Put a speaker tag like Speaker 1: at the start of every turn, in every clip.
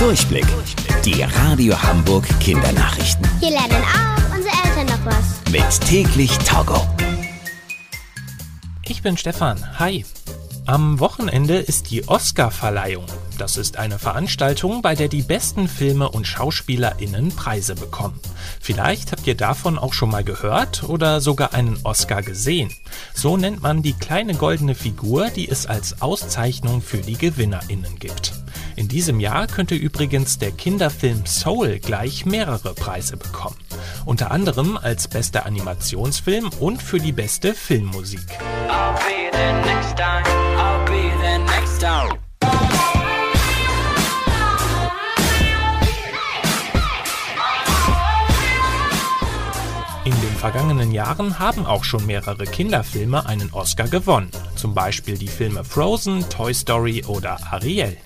Speaker 1: Durchblick. Die Radio Hamburg Kindernachrichten.
Speaker 2: Hier lernen auch unsere Eltern noch was.
Speaker 1: Mit täglich Togo.
Speaker 3: Ich bin Stefan. Hi. Am Wochenende ist die Oscar-Verleihung. Das ist eine Veranstaltung, bei der die besten Filme und SchauspielerInnen Preise bekommen. Vielleicht habt ihr davon auch schon mal gehört oder sogar einen Oscar gesehen. So nennt man die kleine goldene Figur, die es als Auszeichnung für die GewinnerInnen gibt. In diesem Jahr könnte übrigens der Kinderfilm Soul gleich mehrere Preise bekommen. Unter anderem als bester Animationsfilm und für die beste Filmmusik. In den vergangenen Jahren haben auch schon mehrere Kinderfilme einen Oscar gewonnen. Zum Beispiel die Filme Frozen, Toy Story oder Ariel.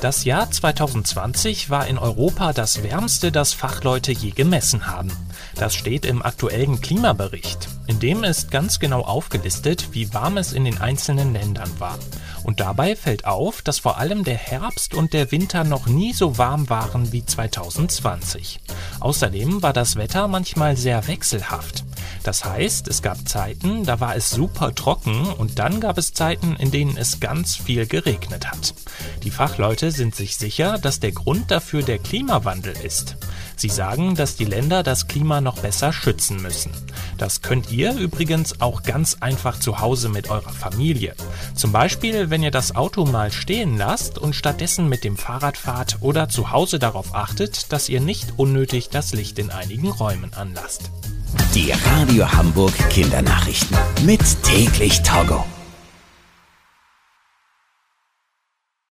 Speaker 3: Das Jahr 2020 war in Europa das wärmste, das Fachleute je gemessen haben. Das steht im aktuellen Klimabericht. In dem ist ganz genau aufgelistet, wie warm es in den einzelnen Ländern war. Und dabei fällt auf, dass vor allem der Herbst und der Winter noch nie so warm waren wie 2020. Außerdem war das Wetter manchmal sehr wechselhaft. Das heißt, es gab Zeiten, da war es super trocken und dann gab es Zeiten, in denen es ganz viel geregnet hat. Die Fachleute sind sich sicher, dass der Grund dafür der Klimawandel ist. Sie sagen, dass die Länder das Klima noch besser schützen müssen. Das könnt ihr übrigens auch ganz einfach zu Hause mit eurer Familie. Zum Beispiel, wenn ihr das Auto mal stehen lasst und stattdessen mit dem Fahrrad fahrt oder zu Hause darauf achtet, dass ihr nicht unnötig das Licht in einigen Räumen anlasst.
Speaker 1: Die Radio Hamburg Kindernachrichten. Mit täglich Togo.